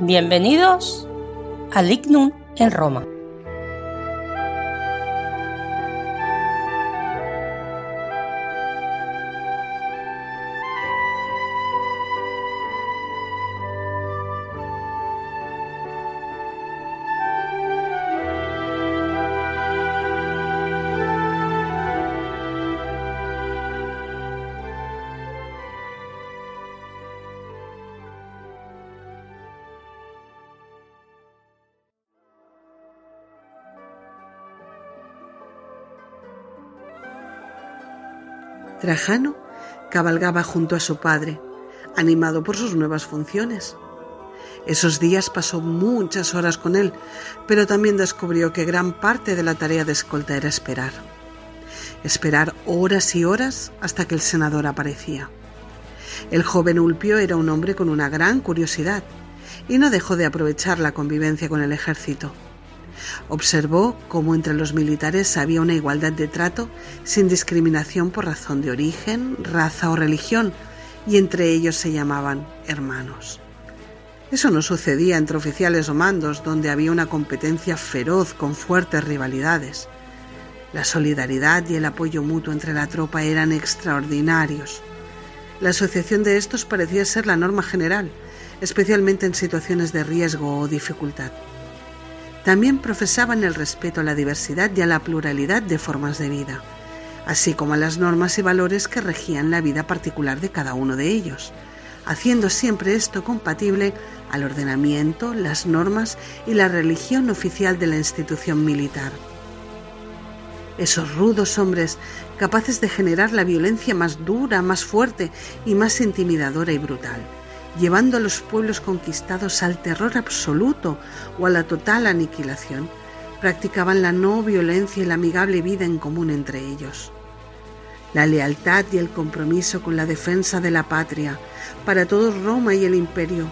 bienvenidos al Ignum en Roma. Trajano cabalgaba junto a su padre, animado por sus nuevas funciones. Esos días pasó muchas horas con él, pero también descubrió que gran parte de la tarea de escolta era esperar. Esperar horas y horas hasta que el senador aparecía. El joven Ulpio era un hombre con una gran curiosidad y no dejó de aprovechar la convivencia con el ejército. Observó cómo entre los militares había una igualdad de trato sin discriminación por razón de origen, raza o religión, y entre ellos se llamaban hermanos. Eso no sucedía entre oficiales o mandos, donde había una competencia feroz con fuertes rivalidades. La solidaridad y el apoyo mutuo entre la tropa eran extraordinarios. La asociación de estos parecía ser la norma general, especialmente en situaciones de riesgo o dificultad. También profesaban el respeto a la diversidad y a la pluralidad de formas de vida, así como a las normas y valores que regían la vida particular de cada uno de ellos, haciendo siempre esto compatible al ordenamiento, las normas y la religión oficial de la institución militar. Esos rudos hombres capaces de generar la violencia más dura, más fuerte y más intimidadora y brutal llevando a los pueblos conquistados al terror absoluto o a la total aniquilación, practicaban la no violencia y la amigable vida en común entre ellos. La lealtad y el compromiso con la defensa de la patria para todo Roma y el imperio,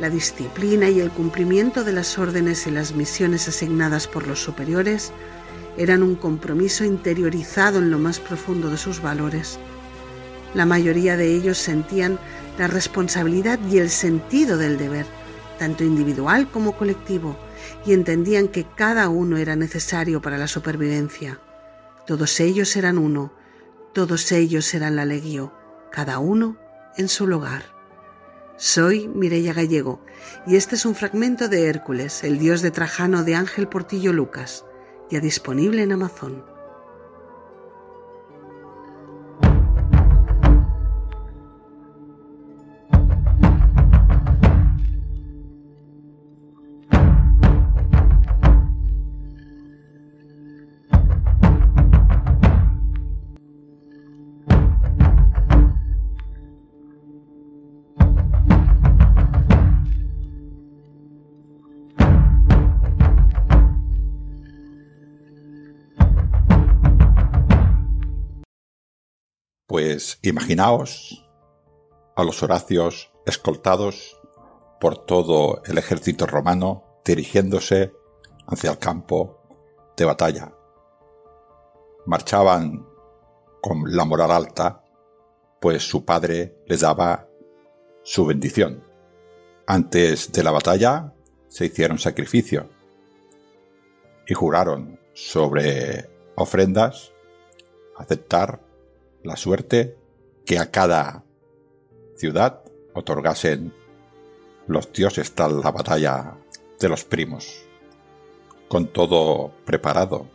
la disciplina y el cumplimiento de las órdenes y las misiones asignadas por los superiores, eran un compromiso interiorizado en lo más profundo de sus valores. La mayoría de ellos sentían la responsabilidad y el sentido del deber, tanto individual como colectivo, y entendían que cada uno era necesario para la supervivencia. Todos ellos eran uno, todos ellos eran la legio, cada uno en su lugar. Soy Mireia Gallego y este es un fragmento de Hércules, el dios de Trajano de Ángel Portillo Lucas, ya disponible en Amazon. Imaginaos a los Horacios escoltados por todo el ejército romano dirigiéndose hacia el campo de batalla. Marchaban con la moral alta, pues su padre les daba su bendición. Antes de la batalla se hicieron sacrificio y juraron sobre ofrendas aceptar la suerte que a cada ciudad otorgasen los dioses tal la batalla de los primos, con todo preparado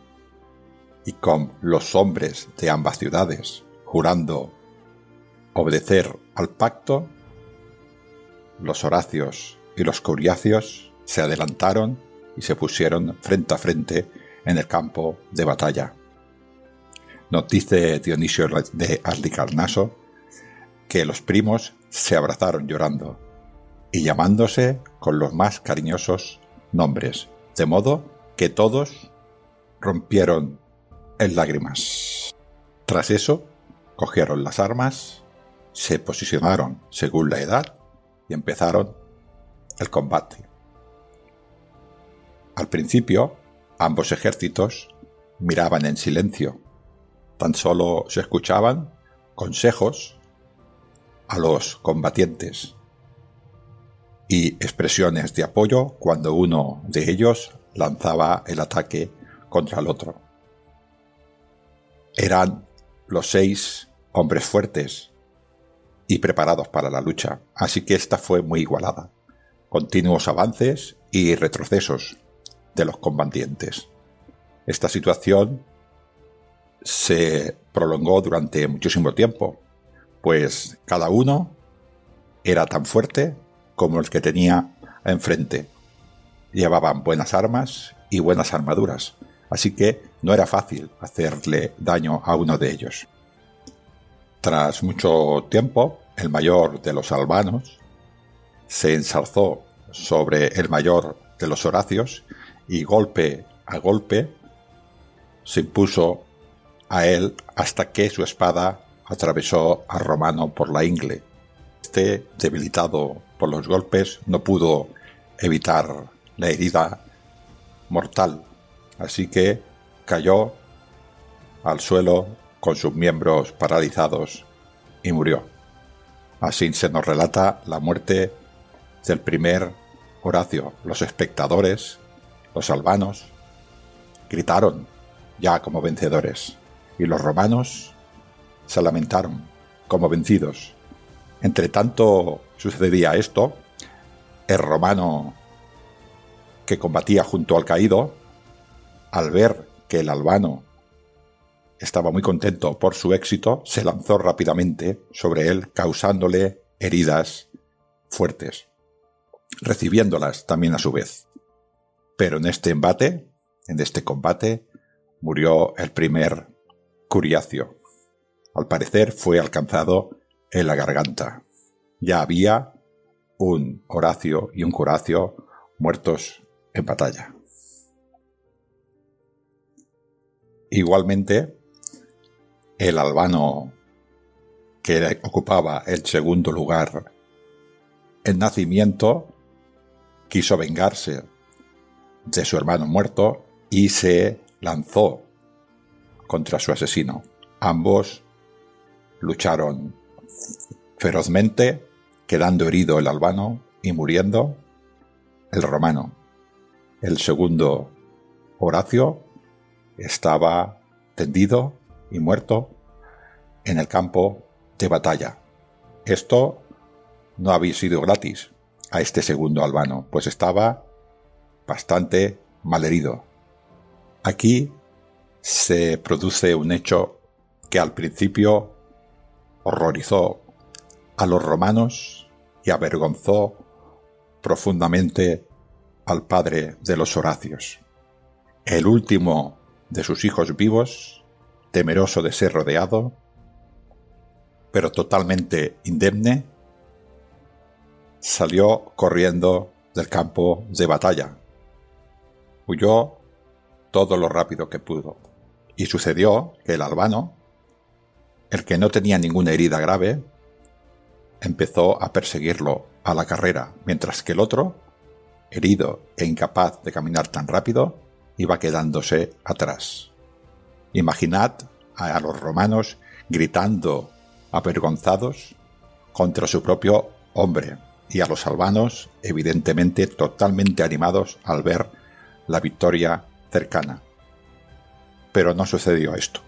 y con los hombres de ambas ciudades jurando obedecer al pacto, los Horacios y los Curiacios se adelantaron y se pusieron frente a frente en el campo de batalla. Nos dice Dionisio de Arlicarnaso que los primos se abrazaron llorando y llamándose con los más cariñosos nombres, de modo que todos rompieron en lágrimas. Tras eso, cogieron las armas, se posicionaron según la edad y empezaron el combate. Al principio, ambos ejércitos miraban en silencio. Tan solo se escuchaban consejos a los combatientes y expresiones de apoyo cuando uno de ellos lanzaba el ataque contra el otro. Eran los seis hombres fuertes y preparados para la lucha, así que esta fue muy igualada. Continuos avances y retrocesos de los combatientes. Esta situación se prolongó durante muchísimo tiempo, pues cada uno era tan fuerte como el que tenía enfrente. Llevaban buenas armas y buenas armaduras, así que no era fácil hacerle daño a uno de ellos. Tras mucho tiempo, el mayor de los albanos se ensalzó sobre el mayor de los horacios y golpe a golpe se impuso a él hasta que su espada atravesó a Romano por la ingle. Este, debilitado por los golpes, no pudo evitar la herida mortal, así que cayó al suelo con sus miembros paralizados y murió. Así se nos relata la muerte del primer Horacio. Los espectadores, los albanos, gritaron ya como vencedores, y los romanos se lamentaron como vencidos. Entre tanto sucedía esto, el romano que combatía junto al caído, al ver que el albano estaba muy contento por su éxito, se lanzó rápidamente sobre él, causándole heridas fuertes, recibiéndolas también a su vez. Pero en este embate, en este combate, murió el primer Curiacio. Al parecer fue alcanzado en la garganta. Ya había un Horacio y un Curacio muertos en batalla. Igualmente, el albano que ocupaba el segundo lugar en nacimiento quiso vengarse de su hermano muerto y se lanzó contra su asesino. Ambos lucharon ferozmente, quedando herido el albano y muriendo el romano. El segundo, Horacio, estaba tendido y muerto en el campo de batalla. Esto no había sido gratis a este segundo albano, pues estaba bastante malherido. Aquí se produce un hecho que al principio horrorizó a los romanos y avergonzó profundamente al padre de los Horacios. El último de sus hijos vivos, temeroso de ser rodeado, pero totalmente indemne, salió corriendo del campo de batalla. Huyó todo lo rápido que pudo. Y sucedió que el albano, el que no tenía ninguna herida grave, empezó a perseguirlo a la carrera, mientras que el otro, herido e incapaz de caminar tan rápido, iba quedándose atrás. Imaginad a los romanos gritando avergonzados contra su propio hombre y a los albanos evidentemente totalmente animados al ver la victoria cercana. Pero no sucedió esto.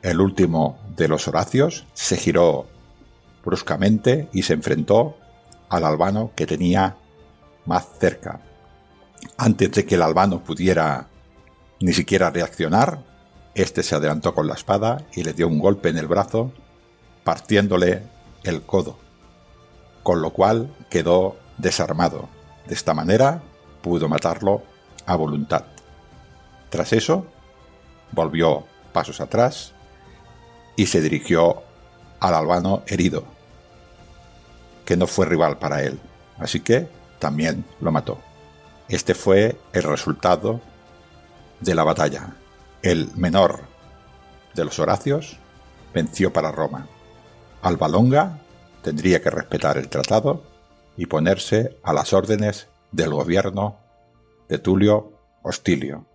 El último de los Horacios se giró bruscamente y se enfrentó al albano que tenía más cerca. Antes de que el albano pudiera ni siquiera reaccionar, este se adelantó con la espada y le dio un golpe en el brazo, partiéndole el codo, con lo cual quedó desarmado. De esta manera pudo matarlo a voluntad. Tras eso, volvió pasos atrás y se dirigió al albano herido. que no fue rival para él, así que también lo mató. Este fue el resultado de la batalla. El menor de los Horacios venció para Roma. Alba Longa tendría que respetar el tratado y ponerse a las órdenes del gobierno de Tulio Hostilio.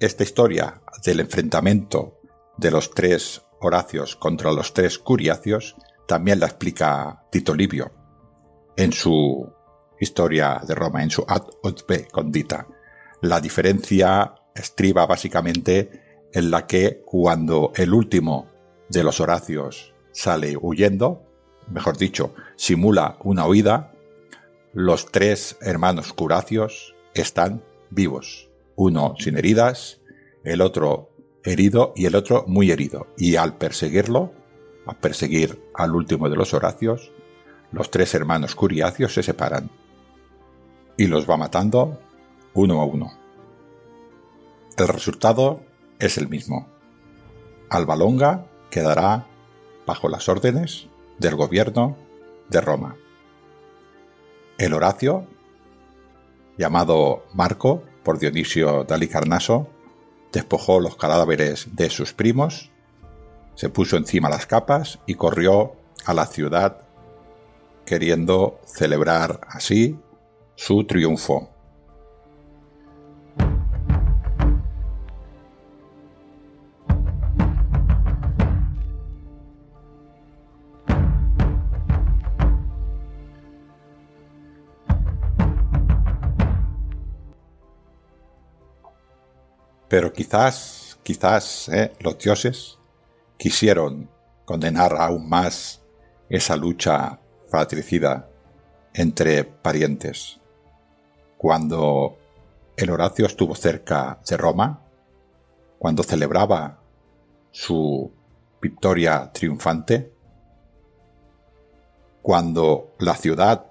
Esta historia del enfrentamiento de los tres Horacios contra los tres Curiacios también la explica Tito Livio en su historia de Roma, en su Ad Otbe Condita. La diferencia estriba básicamente en la que cuando el último de los Horacios sale huyendo, mejor dicho, simula una huida, los tres hermanos Curacios están vivos uno sin heridas, el otro herido y el otro muy herido. Y al perseguirlo, a perseguir al último de los Horacios, los tres hermanos Curiacios se separan y los va matando uno a uno. El resultado es el mismo. Alba Longa quedará bajo las órdenes del gobierno de Roma. El Horacio, llamado Marco, por Dionisio Dalicarnaso, despojó los cadáveres de sus primos, se puso encima las capas y corrió a la ciudad queriendo celebrar así su triunfo. Pero quizás, quizás eh, los dioses quisieron condenar aún más esa lucha fratricida entre parientes. Cuando el Horacio estuvo cerca de Roma, cuando celebraba su victoria triunfante, cuando la ciudad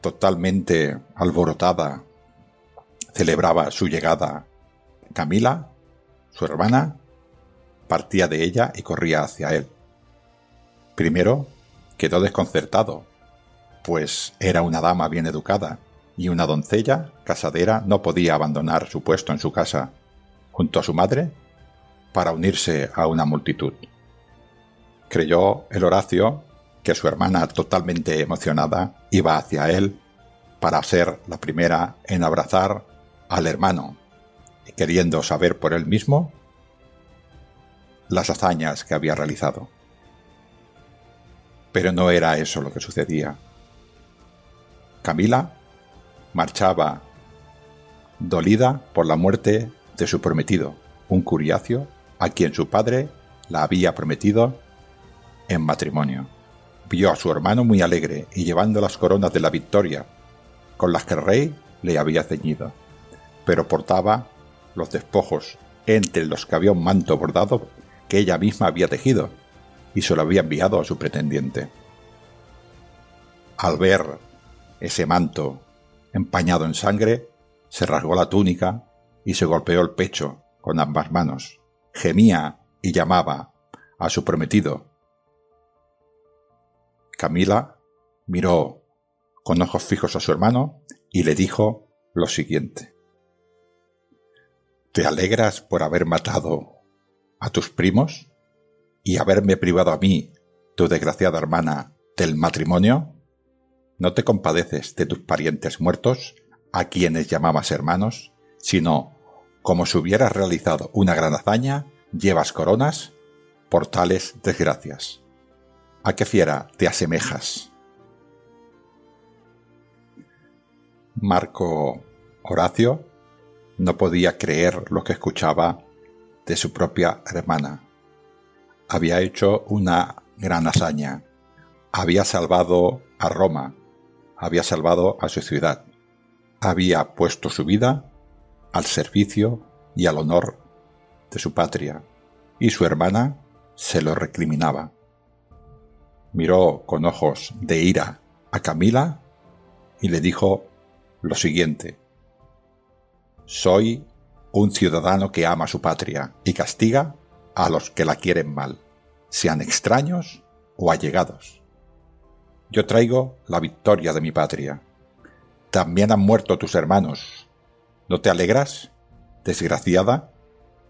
totalmente alborotada celebraba su llegada Camila, su hermana, partía de ella y corría hacia él. Primero quedó desconcertado, pues era una dama bien educada, y una doncella casadera no podía abandonar su puesto en su casa, junto a su madre, para unirse a una multitud. Creyó el Horacio que su hermana, totalmente emocionada, iba hacia él para ser la primera en abrazar al hermano queriendo saber por él mismo las hazañas que había realizado. Pero no era eso lo que sucedía. Camila marchaba dolida por la muerte de su prometido, un curiacio a quien su padre la había prometido en matrimonio. Vio a su hermano muy alegre y llevando las coronas de la victoria con las que el rey le había ceñido, pero portaba los despojos, entre los que había un manto bordado que ella misma había tejido y se lo había enviado a su pretendiente. Al ver ese manto empañado en sangre, se rasgó la túnica y se golpeó el pecho con ambas manos. Gemía y llamaba a su prometido. Camila miró con ojos fijos a su hermano y le dijo lo siguiente. ¿Te alegras por haber matado a tus primos y haberme privado a mí, tu desgraciada hermana, del matrimonio? ¿No te compadeces de tus parientes muertos, a quienes llamabas hermanos, sino, como si hubieras realizado una gran hazaña, llevas coronas por tales desgracias? ¿A qué fiera te asemejas? Marco Horacio no podía creer lo que escuchaba de su propia hermana. Había hecho una gran hazaña. Había salvado a Roma. Había salvado a su ciudad. Había puesto su vida al servicio y al honor de su patria. Y su hermana se lo recriminaba. miró con ojos de ira a Camila y le dijo lo siguiente. Soy un ciudadano que ama su patria y castiga a los que la quieren mal, sean extraños o allegados. Yo traigo la victoria de mi patria. También han muerto tus hermanos. ¿No te alegras, desgraciada,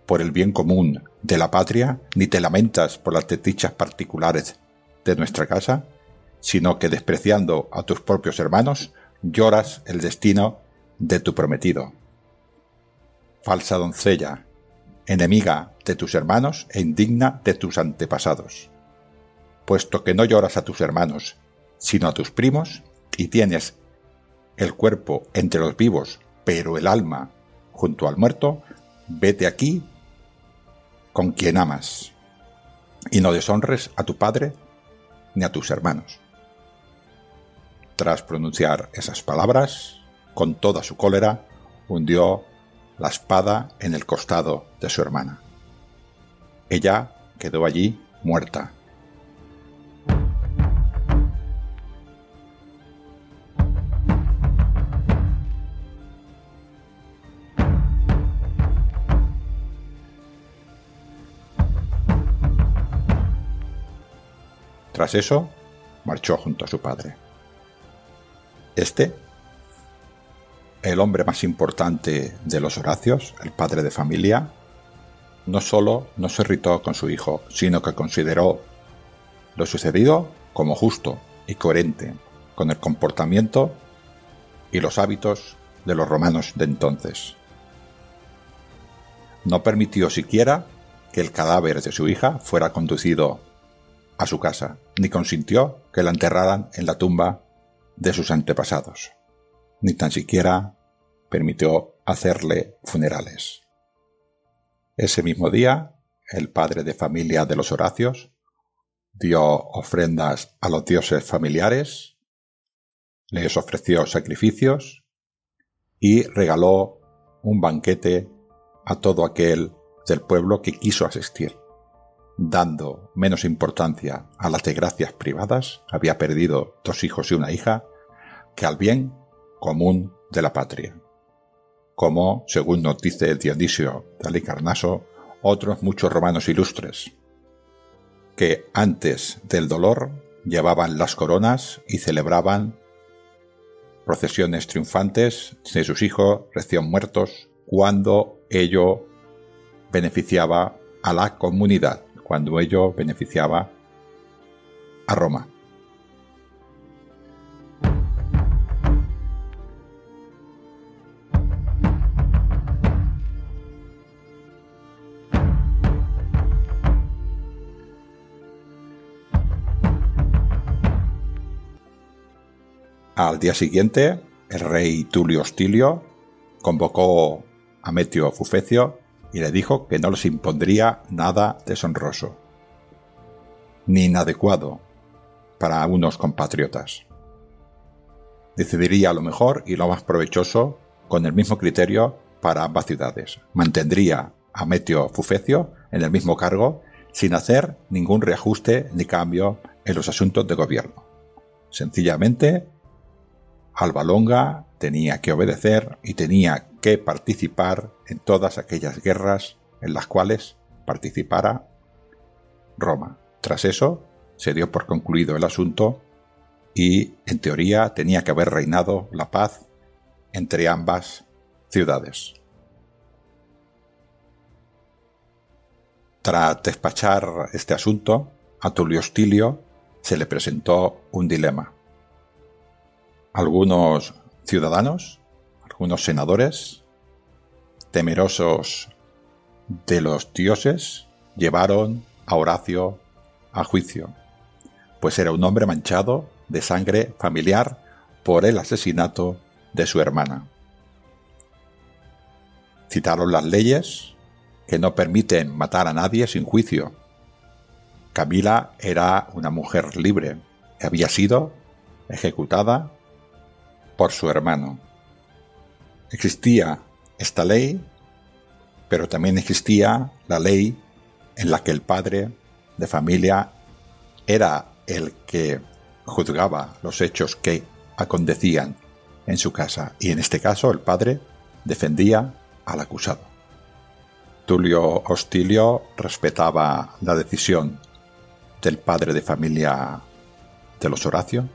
por el bien común de la patria, ni te lamentas por las desdichas particulares de nuestra casa, sino que despreciando a tus propios hermanos, lloras el destino de tu prometido. Falsa doncella, enemiga de tus hermanos e indigna de tus antepasados. Puesto que no lloras a tus hermanos, sino a tus primos, y tienes el cuerpo entre los vivos, pero el alma junto al muerto, vete aquí con quien amas, y no deshonres a tu padre ni a tus hermanos. Tras pronunciar esas palabras, con toda su cólera, hundió la espada en el costado de su hermana. Ella quedó allí muerta. Tras eso, marchó junto a su padre. Este, el hombre más importante de los Horacios, el padre de familia, no solo no se irritó con su hijo, sino que consideró lo sucedido como justo y coherente con el comportamiento y los hábitos de los romanos de entonces. No permitió siquiera que el cadáver de su hija fuera conducido a su casa, ni consintió que la enterraran en la tumba de sus antepasados, ni tan siquiera permitió hacerle funerales. Ese mismo día, el padre de familia de los Horacios dio ofrendas a los dioses familiares, les ofreció sacrificios y regaló un banquete a todo aquel del pueblo que quiso asistir dando menos importancia a las desgracias privadas, había perdido dos hijos y una hija, que al bien común de la patria. Como, según nos dice Dionisio de Alicarnaso, otros muchos romanos ilustres, que antes del dolor llevaban las coronas y celebraban procesiones triunfantes de sus hijos recién muertos cuando ello beneficiaba a la comunidad cuando ello beneficiaba a Roma. Al día siguiente, el rey Tulio Hostilio convocó a Metio Fufecio y le dijo que no les impondría nada deshonroso, ni inadecuado para unos compatriotas. Decidiría lo mejor y lo más provechoso con el mismo criterio para ambas ciudades. Mantendría a Metio Fufecio en el mismo cargo sin hacer ningún reajuste ni cambio en los asuntos de gobierno. Sencillamente, Alba Longa tenía que obedecer y tenía que participar en todas aquellas guerras en las cuales participara Roma. Tras eso, se dio por concluido el asunto y, en teoría, tenía que haber reinado la paz entre ambas ciudades. Tras despachar este asunto, a Tulio Hostilio se le presentó un dilema. Algunos ciudadanos, algunos senadores, temerosos de los dioses, llevaron a Horacio a juicio, pues era un hombre manchado de sangre familiar por el asesinato de su hermana. Citaron las leyes que no permiten matar a nadie sin juicio. Camila era una mujer libre, había sido ejecutada por su hermano. Existía esta ley, pero también existía la ley en la que el padre de familia era el que juzgaba los hechos que acontecían en su casa y en este caso el padre defendía al acusado. Tulio Hostilio respetaba la decisión del padre de familia de los Horacio,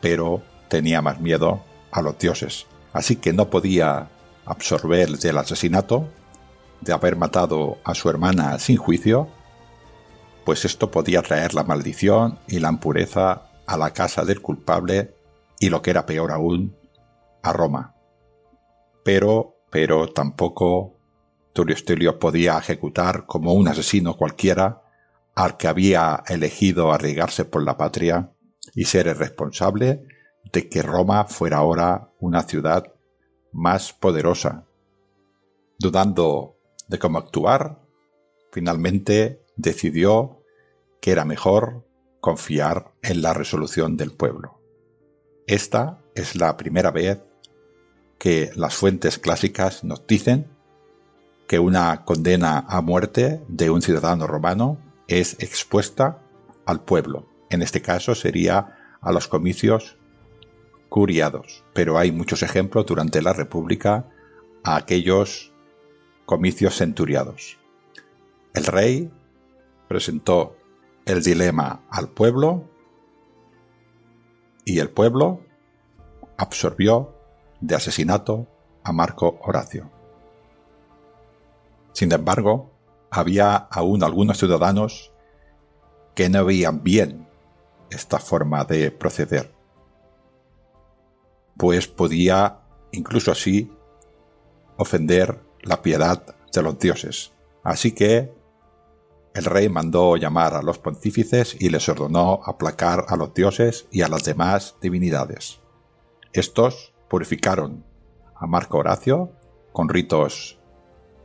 pero tenía más miedo a los dioses, así que no podía absorber del asesinato, de haber matado a su hermana sin juicio, pues esto podía traer la maldición y la impureza a la casa del culpable y lo que era peor aún, a Roma. Pero, pero tampoco Tulio Estilio podía ejecutar como un asesino cualquiera al que había elegido arriesgarse por la patria y ser el responsable de que Roma fuera ahora una ciudad más poderosa. Dudando de cómo actuar, finalmente decidió que era mejor confiar en la resolución del pueblo. Esta es la primera vez que las fuentes clásicas nos dicen que una condena a muerte de un ciudadano romano es expuesta al pueblo. En este caso sería a los comicios curiados, pero hay muchos ejemplos durante la República a aquellos comicios centuriados. El rey presentó el dilema al pueblo y el pueblo absorbió de asesinato a Marco Horacio. Sin embargo, había aún algunos ciudadanos que no veían bien esta forma de proceder, pues podía incluso así ofender la piedad de los dioses. Así que el rey mandó llamar a los pontífices y les ordenó aplacar a los dioses y a las demás divinidades. Estos purificaron a Marco Horacio con ritos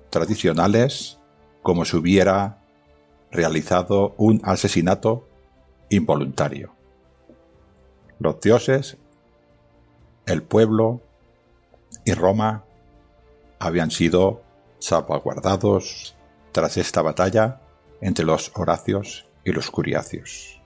tradicionales como si hubiera realizado un asesinato involuntario. Los dioses, el pueblo y Roma habían sido salvaguardados tras esta batalla entre los Horacios y los Curiacios.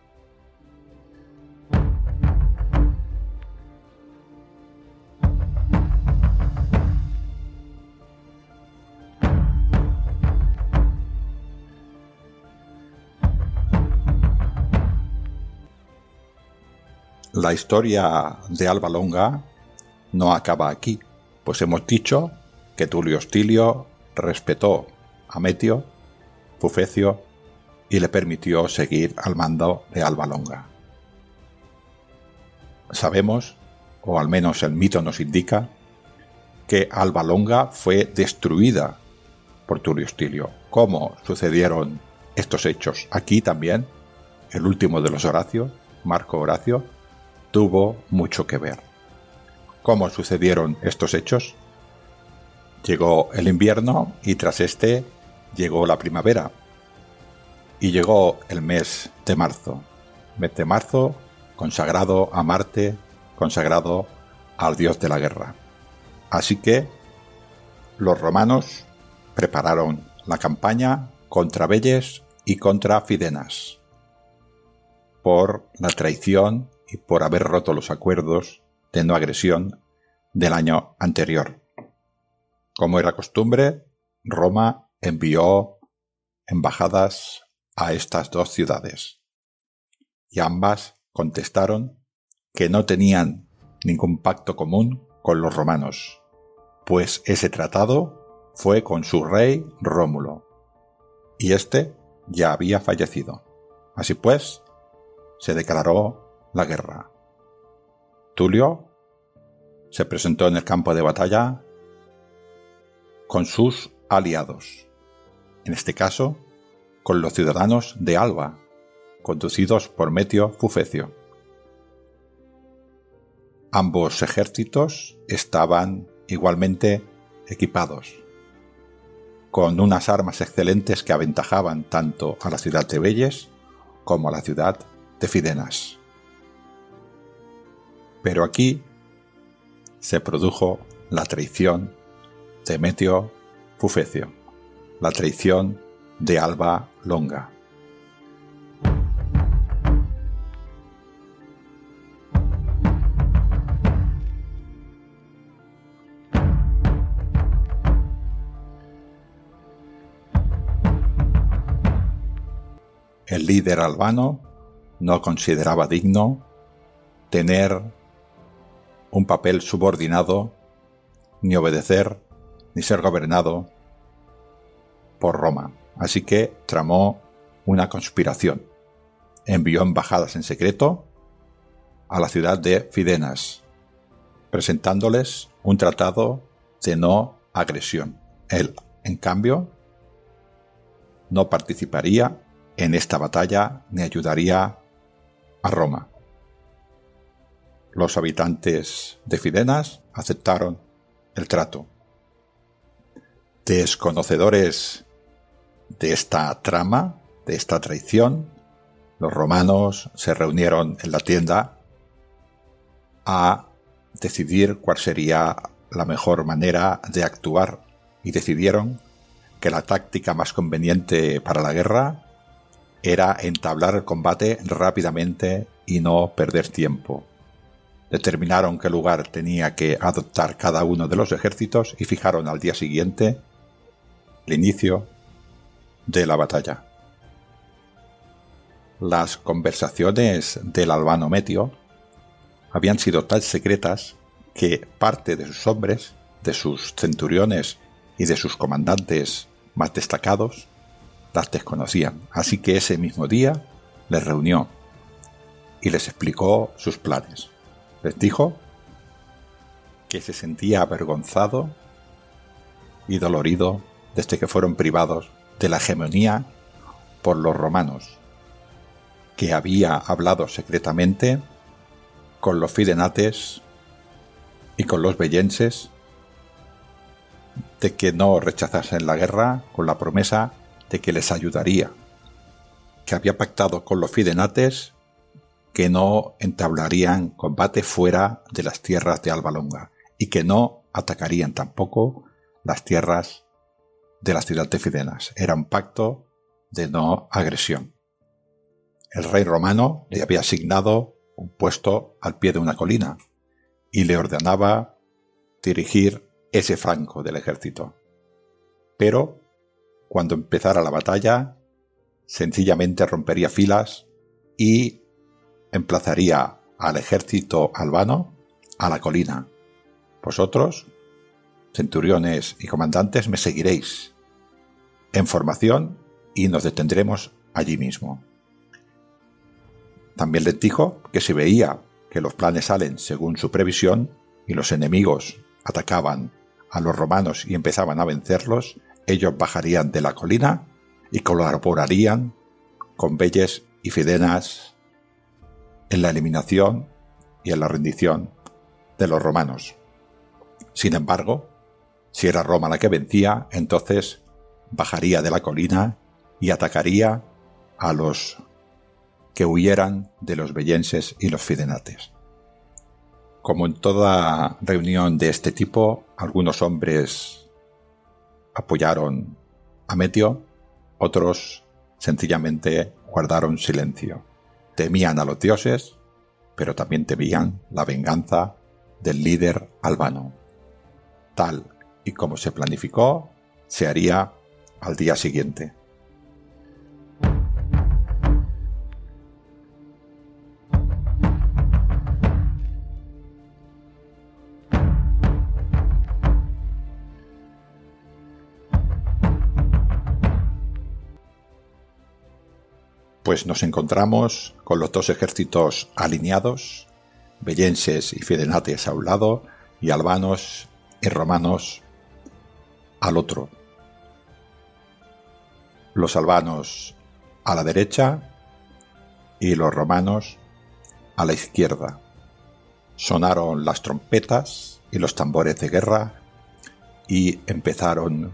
La historia de Alba Longa no acaba aquí, pues hemos dicho que Tulio Hostilio respetó a Metio, Pufecio y le permitió seguir al mando de Alba Longa. Sabemos, o al menos el mito nos indica, que Alba Longa fue destruida por Tulio Hostilio. ¿Cómo sucedieron estos hechos? Aquí también, el último de los Horacio, Marco Horacio, tuvo mucho que ver. ¿Cómo sucedieron estos hechos? Llegó el invierno y tras este llegó la primavera, y llegó el mes de marzo. Mes de marzo consagrado a Marte, consagrado al dios de la guerra. Así que los romanos prepararon la campaña contra Belles y contra Fidenas por la traición y por haber roto los acuerdos de no agresión del año anterior. Como era costumbre, Roma envió embajadas a estas dos ciudades. Y ambas contestaron que no tenían ningún pacto común con los romanos, pues ese tratado fue con su rey Rómulo, y éste ya había fallecido. Así pues, se declaró la guerra. Tulio se presentó en el campo de batalla con sus aliados, en este caso con los ciudadanos de Alba, conducidos por Metio Fufecio. Ambos ejércitos estaban igualmente equipados, con unas armas excelentes que aventajaban tanto a la ciudad de Belles como a la ciudad de Fidenas. Pero aquí se produjo la traición de Meteo Pufecio, la traición de Alba Longa. El líder albano no consideraba digno tener un papel subordinado, ni obedecer, ni ser gobernado por Roma. Así que tramó una conspiración. Envió embajadas en secreto a la ciudad de Fidenas, presentándoles un tratado de no agresión. Él, en cambio, no participaría en esta batalla ni ayudaría a Roma. Los habitantes de Fidenas aceptaron el trato. Desconocedores de esta trama, de esta traición, los romanos se reunieron en la tienda a decidir cuál sería la mejor manera de actuar y decidieron que la táctica más conveniente para la guerra era entablar el combate rápidamente y no perder tiempo. Determinaron qué lugar tenía que adoptar cada uno de los ejércitos y fijaron al día siguiente el inicio de la batalla. Las conversaciones del albano Metio habían sido tan secretas que parte de sus hombres, de sus centuriones y de sus comandantes más destacados las desconocían. Así que ese mismo día les reunió y les explicó sus planes. Les dijo que se sentía avergonzado y dolorido desde que fueron privados de la hegemonía por los romanos, que había hablado secretamente con los fidenates y con los bellenses de que no rechazasen la guerra con la promesa de que les ayudaría, que había pactado con los fidenates que no entablarían combate fuera de las tierras de Albalonga y que no atacarían tampoco las tierras de la ciudad de Fidenas. Era un pacto de no agresión. El rey romano le había asignado un puesto al pie de una colina y le ordenaba dirigir ese franco del ejército. Pero, cuando empezara la batalla, sencillamente rompería filas y emplazaría al ejército albano a la colina. Vosotros, centuriones y comandantes, me seguiréis en formación y nos detendremos allí mismo. También les dijo que si veía que los planes salen según su previsión y los enemigos atacaban a los romanos y empezaban a vencerlos, ellos bajarían de la colina y colaborarían con Belles y Fidenas en la eliminación y en la rendición de los romanos. Sin embargo, si era Roma la que vencía, entonces bajaría de la colina y atacaría a los que huyeran de los bellenses y los fidenates. Como en toda reunión de este tipo, algunos hombres apoyaron a Metio, otros sencillamente guardaron silencio. Temían a los dioses, pero también temían la venganza del líder albano. Tal y como se planificó, se haría al día siguiente. Pues nos encontramos con los dos ejércitos alineados, bellenses y fidenates a un lado y albanos y romanos al otro. Los albanos a la derecha y los romanos a la izquierda. Sonaron las trompetas y los tambores de guerra y empezaron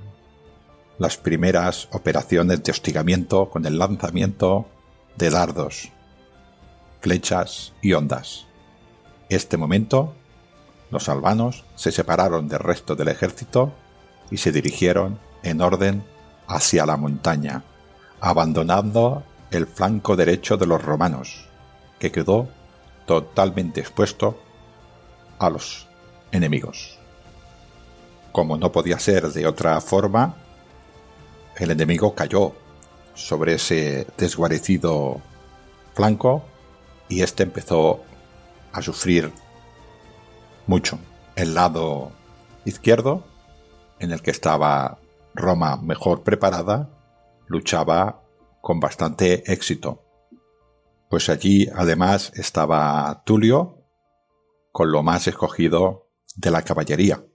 las primeras operaciones de hostigamiento con el lanzamiento de dardos, flechas y ondas. Este momento, los albanos se separaron del resto del ejército y se dirigieron en orden hacia la montaña, abandonando el flanco derecho de los romanos, que quedó totalmente expuesto a los enemigos. Como no podía ser de otra forma, el enemigo cayó sobre ese desguarecido flanco y este empezó a sufrir mucho. El lado izquierdo, en el que estaba Roma mejor preparada, luchaba con bastante éxito. Pues allí además estaba Tulio con lo más escogido de la caballería.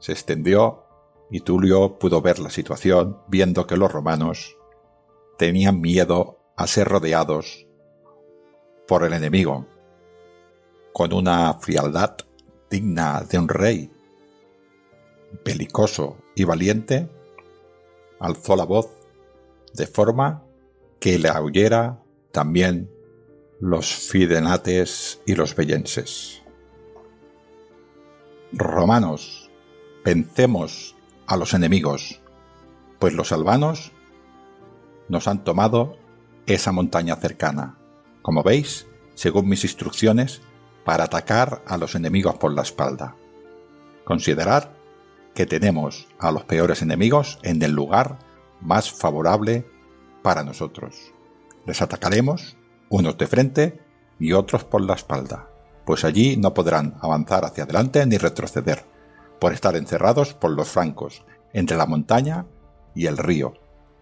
Se extendió y Tulio pudo ver la situación viendo que los romanos tenían miedo a ser rodeados por el enemigo, con una frialdad digna de un rey belicoso y valiente, alzó la voz de forma que le oyera también los fidenates y los bellenses. Romanos, vencemos a los enemigos, pues los albanos nos han tomado esa montaña cercana, como veis, según mis instrucciones, para atacar a los enemigos por la espalda. Considerad que tenemos a los peores enemigos en el lugar más favorable para nosotros. Les atacaremos, unos de frente y otros por la espalda pues allí no podrán avanzar hacia adelante ni retroceder, por estar encerrados por los flancos, entre la montaña y el río,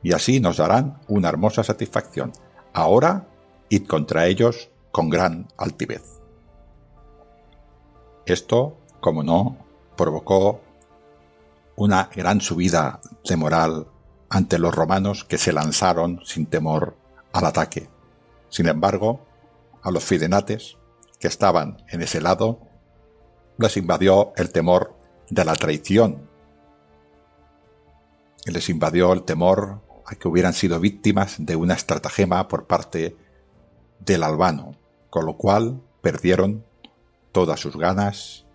y así nos darán una hermosa satisfacción. Ahora id contra ellos con gran altivez. Esto, como no, provocó una gran subida de moral ante los romanos que se lanzaron sin temor al ataque. Sin embargo, a los fidenates, que estaban en ese lado, les invadió el temor de la traición. Les invadió el temor a que hubieran sido víctimas de una estratagema por parte del albano, con lo cual perdieron todas sus ganas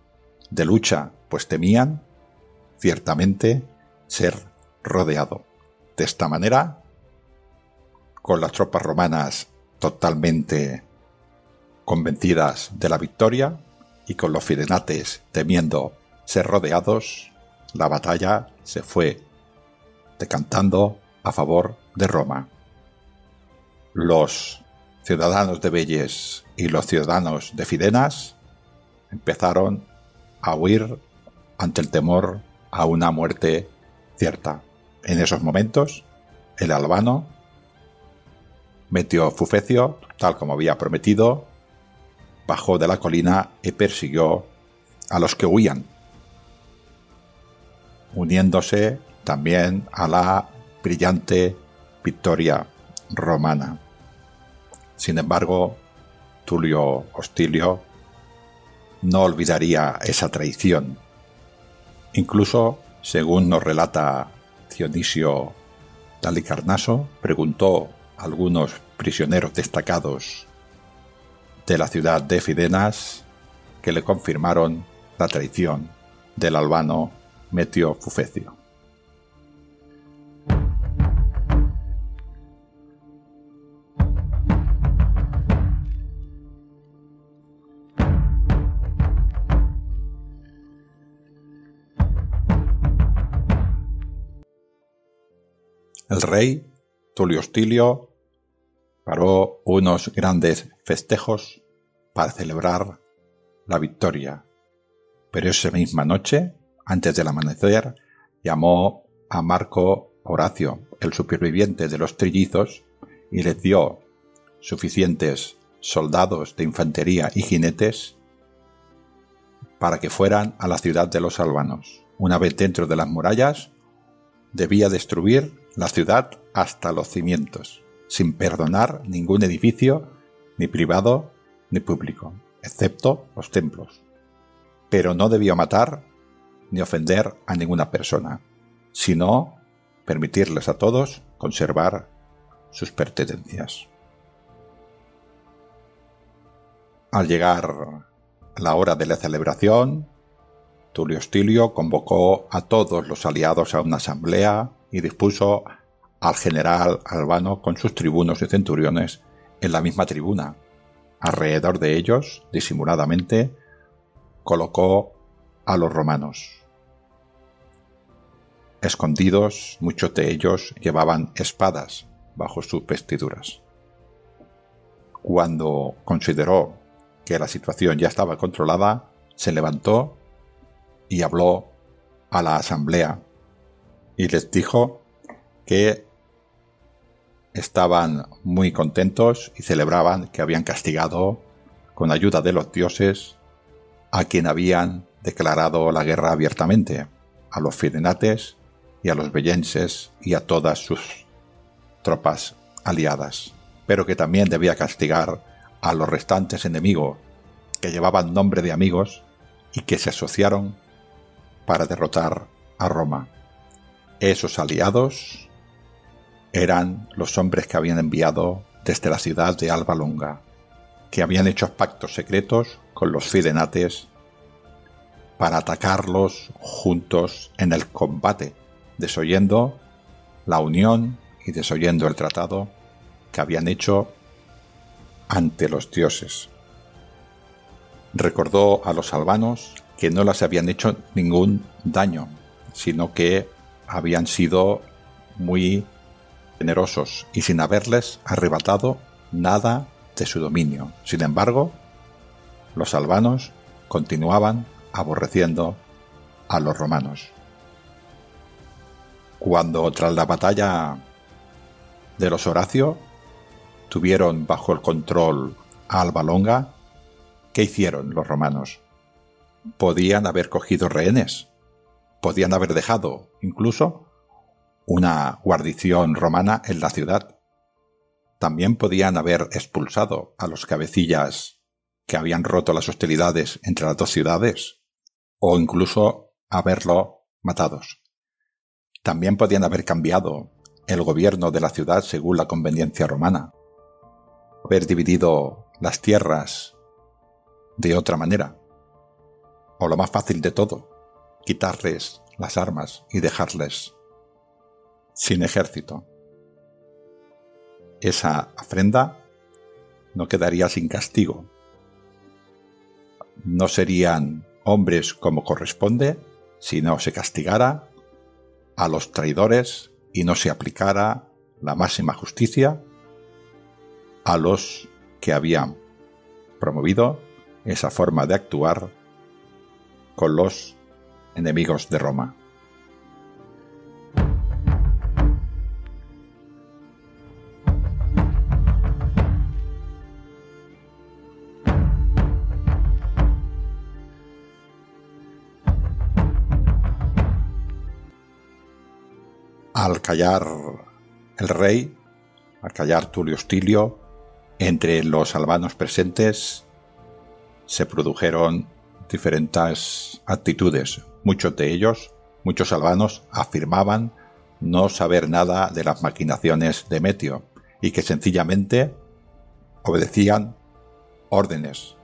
de lucha, pues temían, ciertamente, ser rodeado. De esta manera, con las tropas romanas totalmente convencidas de la victoria y con los fidenates temiendo ser rodeados, la batalla se fue decantando a favor de Roma. Los ciudadanos de Belles y los ciudadanos de Fidenas empezaron a huir ante el temor a una muerte cierta. En esos momentos, el albano metió Fufecio, tal como había prometido, bajó de la colina y persiguió a los que huían, uniéndose también a la brillante victoria romana. Sin embargo, Tulio Hostilio no olvidaría esa traición. Incluso, según nos relata Dionisio Dalicarnaso, preguntó a algunos prisioneros destacados de la ciudad de Fidenas que le confirmaron la traición del albano Metio Fufecio. El rey Tulio paró unos grandes festejos para celebrar la victoria. Pero esa misma noche, antes del amanecer, llamó a Marco Horacio, el superviviente de los trillizos, y les dio suficientes soldados de infantería y jinetes para que fueran a la ciudad de los albanos. Una vez dentro de las murallas, debía destruir la ciudad hasta los cimientos sin perdonar ningún edificio, ni privado ni público, excepto los templos. Pero no debió matar ni ofender a ninguna persona, sino permitirles a todos conservar sus pertenencias. Al llegar la hora de la celebración, Tulio Hostilio convocó a todos los aliados a una asamblea y dispuso al general albano con sus tribunos y centuriones en la misma tribuna. Alrededor de ellos, disimuladamente, colocó a los romanos. Escondidos, muchos de ellos llevaban espadas bajo sus vestiduras. Cuando consideró que la situación ya estaba controlada, se levantó y habló a la asamblea y les dijo que estaban muy contentos y celebraban que habían castigado con ayuda de los dioses a quien habían declarado la guerra abiertamente, a los fidenates y a los bellenses y a todas sus tropas aliadas, pero que también debía castigar a los restantes enemigos que llevaban nombre de amigos y que se asociaron para derrotar a Roma. Esos aliados eran los hombres que habían enviado desde la ciudad de Alba Longa, que habían hecho pactos secretos con los fidenates para atacarlos juntos en el combate, desoyendo la unión y desoyendo el tratado que habían hecho ante los dioses. Recordó a los albanos que no les habían hecho ningún daño, sino que habían sido muy generosos y sin haberles arrebatado nada de su dominio. Sin embargo, los albanos continuaban aborreciendo a los romanos. Cuando tras la batalla de los Horacio tuvieron bajo el control a Alba Longa, ¿qué hicieron los romanos? Podían haber cogido rehenes, podían haber dejado incluso una guarnición romana en la ciudad. También podían haber expulsado a los cabecillas que habían roto las hostilidades entre las dos ciudades, o incluso haberlo matados. También podían haber cambiado el gobierno de la ciudad según la conveniencia romana, haber dividido las tierras de otra manera, o lo más fácil de todo, quitarles las armas y dejarles sin ejército. Esa ofrenda no quedaría sin castigo. No serían hombres como corresponde si no se castigara a los traidores y no se aplicara la máxima justicia a los que habían promovido esa forma de actuar con los enemigos de Roma. Al callar el rey, al callar Tulio Stilio, entre los albanos presentes se produjeron diferentes actitudes. Muchos de ellos, muchos albanos, afirmaban no saber nada de las maquinaciones de Metio y que sencillamente obedecían órdenes.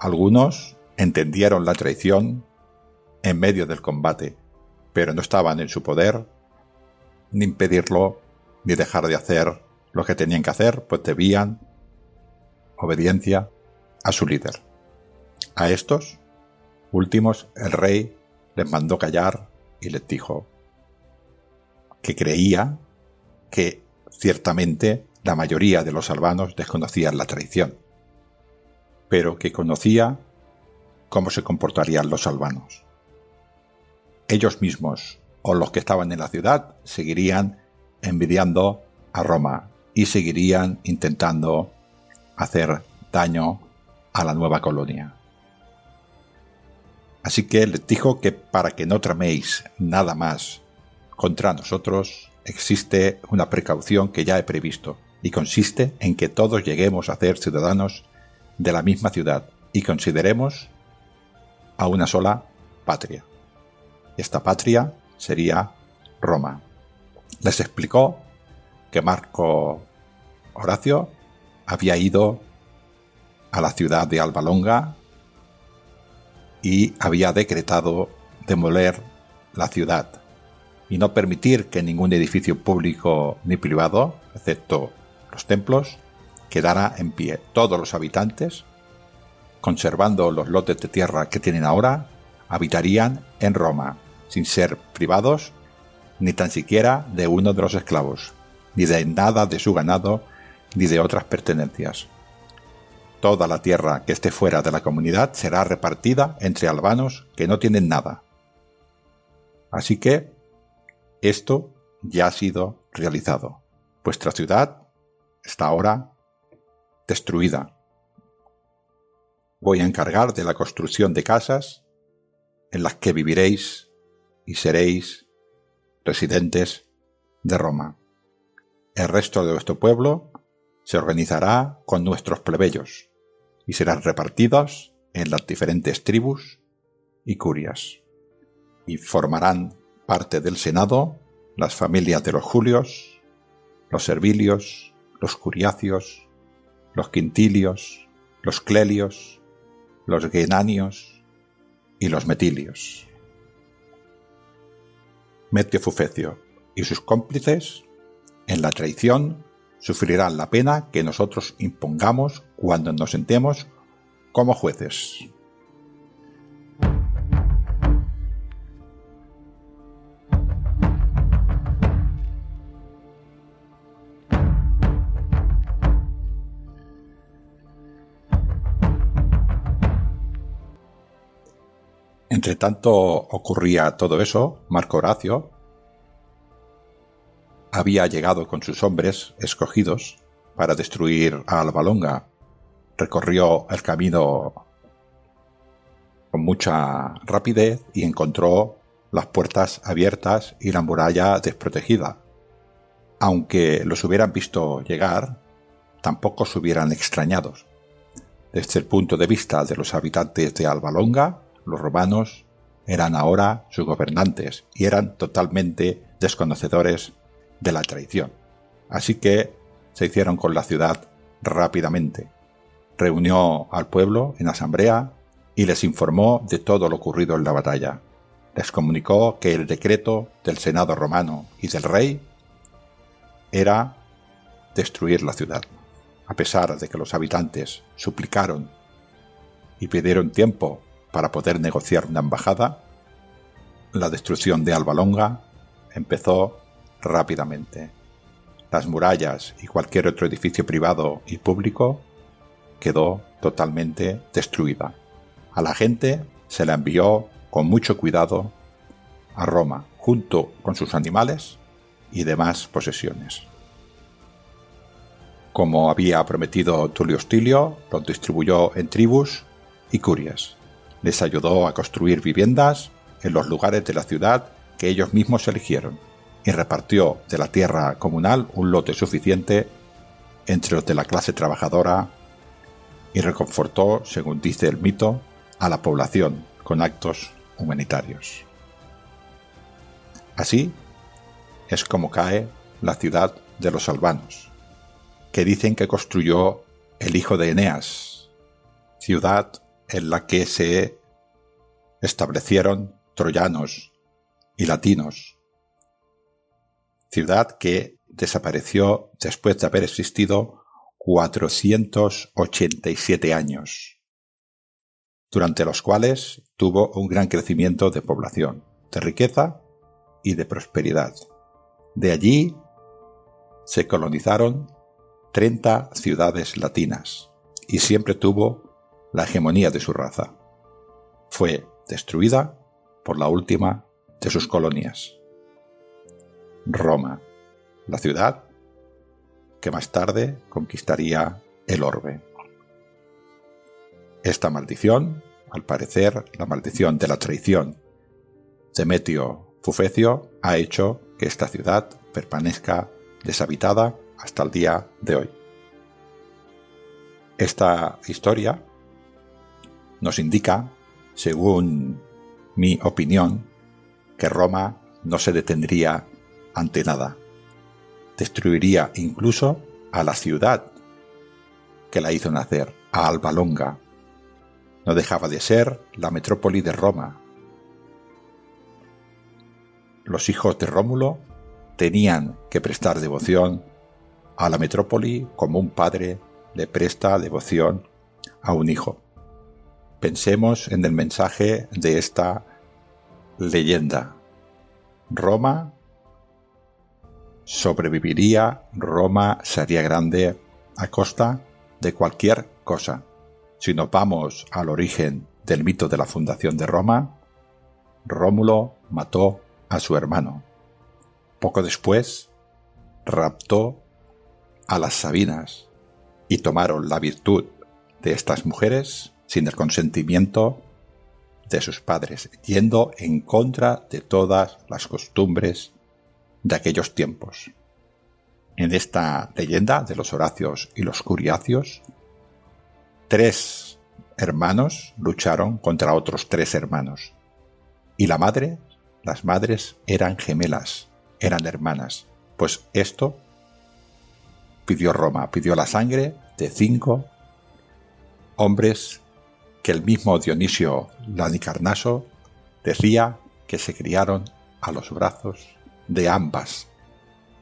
Algunos entendieron la traición en medio del combate, pero no estaban en su poder ni impedirlo, ni dejar de hacer lo que tenían que hacer, pues debían obediencia a su líder. A estos últimos el rey les mandó callar y les dijo que creía que ciertamente la mayoría de los albanos desconocían la traición, pero que conocía cómo se comportarían los albanos. Ellos mismos o los que estaban en la ciudad seguirían envidiando a Roma y seguirían intentando hacer daño a la nueva colonia. Así que les dijo que para que no traméis nada más contra nosotros, existe una precaución que ya he previsto, y consiste en que todos lleguemos a ser ciudadanos de la misma ciudad y consideremos a una sola patria. Esta patria sería Roma. Les explicó que Marco Horacio había ido a la ciudad de Alba Longa y había decretado demoler la ciudad y no permitir que ningún edificio público ni privado, excepto los templos, quedara en pie. Todos los habitantes, conservando los lotes de tierra que tienen ahora, habitarían en Roma, sin ser privados ni tan siquiera de uno de los esclavos, ni de nada de su ganado, ni de otras pertenencias. Toda la tierra que esté fuera de la comunidad será repartida entre albanos que no tienen nada. Así que esto ya ha sido realizado. Vuestra ciudad está ahora destruida. Voy a encargar de la construcción de casas en las que viviréis y seréis residentes de Roma. El resto de vuestro pueblo se organizará con nuestros plebeyos y serán repartidos en las diferentes tribus y curias, y formarán parte del Senado las familias de los Julios, los Servilios, los Curiacios, los Quintilios, los Clelios, los Genanios y los Metilios. Metio Fufecio y sus cómplices en la traición sufrirán la pena que nosotros impongamos cuando nos sentemos como jueces. Entre tanto ocurría todo eso, Marco Horacio había llegado con sus hombres escogidos para destruir a Albalonga. Recorrió el camino con mucha rapidez y encontró las puertas abiertas y la muralla desprotegida. Aunque los hubieran visto llegar, tampoco se hubieran extrañado. Desde el punto de vista de los habitantes de Albalonga, los romanos eran ahora sus gobernantes y eran totalmente desconocedores de la traición. Así que se hicieron con la ciudad rápidamente. Reunió al pueblo en asamblea y les informó de todo lo ocurrido en la batalla. Les comunicó que el decreto del Senado romano y del rey era destruir la ciudad. A pesar de que los habitantes suplicaron y pidieron tiempo para poder negociar una embajada, la destrucción de Alba Longa empezó rápidamente. Las murallas y cualquier otro edificio privado y público quedó totalmente destruida. A la gente se la envió con mucho cuidado a Roma, junto con sus animales y demás posesiones. Como había prometido Tulio Hostilio, los distribuyó en tribus y curias. Les ayudó a construir viviendas en los lugares de la ciudad que ellos mismos eligieron y repartió de la tierra comunal un lote suficiente entre los de la clase trabajadora y reconfortó, según dice el mito, a la población con actos humanitarios. Así es como cae la ciudad de los albanos, que dicen que construyó el hijo de Eneas, ciudad en la que se establecieron troyanos y latinos ciudad que desapareció después de haber existido 487 años, durante los cuales tuvo un gran crecimiento de población, de riqueza y de prosperidad. De allí se colonizaron 30 ciudades latinas y siempre tuvo la hegemonía de su raza. Fue destruida por la última de sus colonias. Roma, la ciudad que más tarde conquistaría el orbe. Esta maldición, al parecer la maldición de la traición de Metio Fufecio, ha hecho que esta ciudad permanezca deshabitada hasta el día de hoy. Esta historia nos indica, según mi opinión, que Roma no se detendría ante nada. Destruiría incluso a la ciudad que la hizo nacer, a Alba Longa. No dejaba de ser la metrópoli de Roma. los hijos de Rómulo tenían que prestar devoción a la metrópoli como un padre le presta devoción a un hijo. Pensemos en el mensaje de esta leyenda. Roma sobreviviría, Roma sería grande a costa de cualquier cosa. Si nos vamos al origen del mito de la fundación de Roma, Rómulo mató a su hermano. Poco después, raptó a las Sabinas y tomaron la virtud de estas mujeres sin el consentimiento de sus padres, yendo en contra de todas las costumbres de aquellos tiempos. En esta leyenda de los Horacios y los Curiacios, tres hermanos lucharon contra otros tres hermanos. Y la madre, las madres eran gemelas, eran hermanas. Pues esto pidió Roma, pidió la sangre de cinco hombres que el mismo Dionisio Lanicarnaso decía que se criaron a los brazos de ambas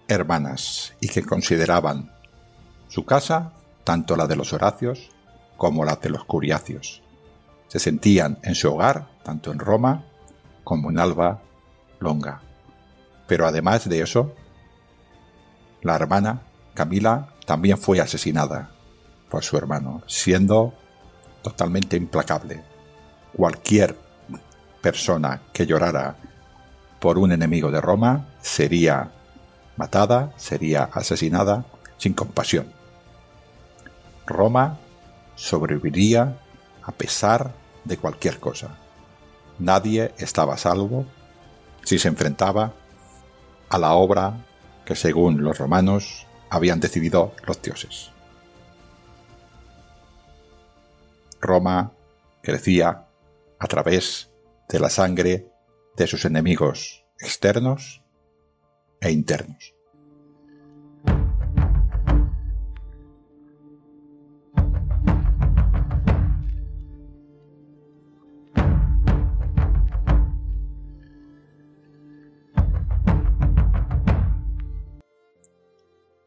hermanas y que consideraban su casa, tanto la de los Horacios como la de los Curiacios. Se sentían en su hogar, tanto en Roma como en Alba Longa. Pero además de eso, la hermana Camila también fue asesinada por su hermano, siendo totalmente implacable. Cualquier persona que llorara por un enemigo de Roma sería matada, sería asesinada sin compasión. Roma sobreviviría a pesar de cualquier cosa. Nadie estaba a salvo si se enfrentaba a la obra que según los romanos habían decidido los dioses. Roma crecía a través de la sangre de sus enemigos externos e internos.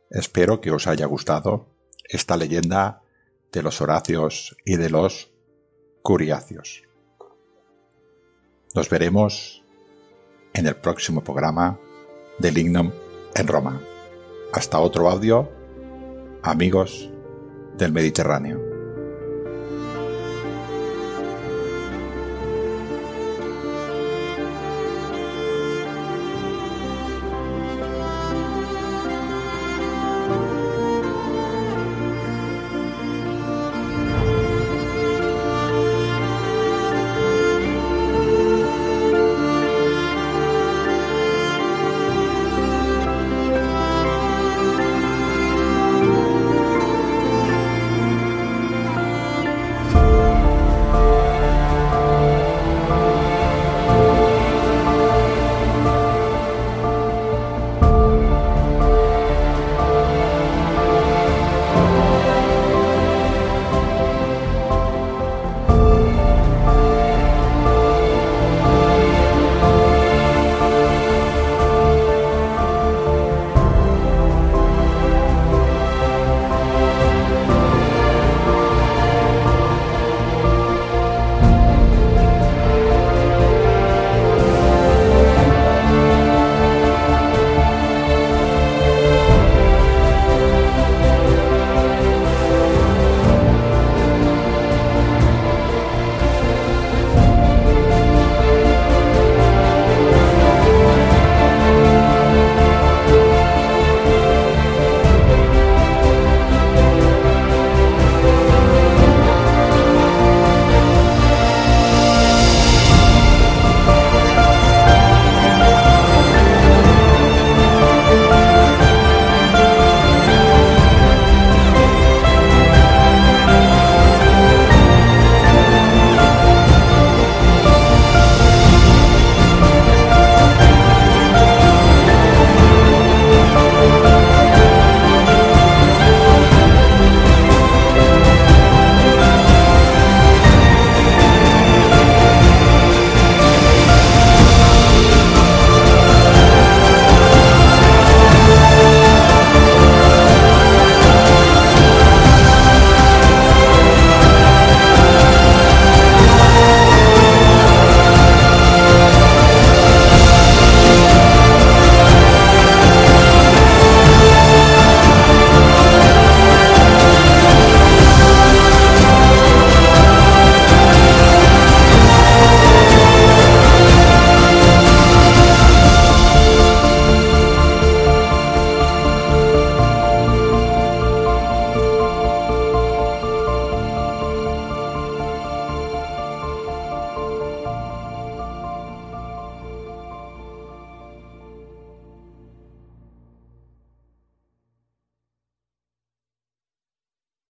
Espero que os haya gustado esta leyenda de los Horacios y de los Curiacios. Nos veremos en el próximo programa de Lignum en Roma. Hasta otro audio, amigos del Mediterráneo.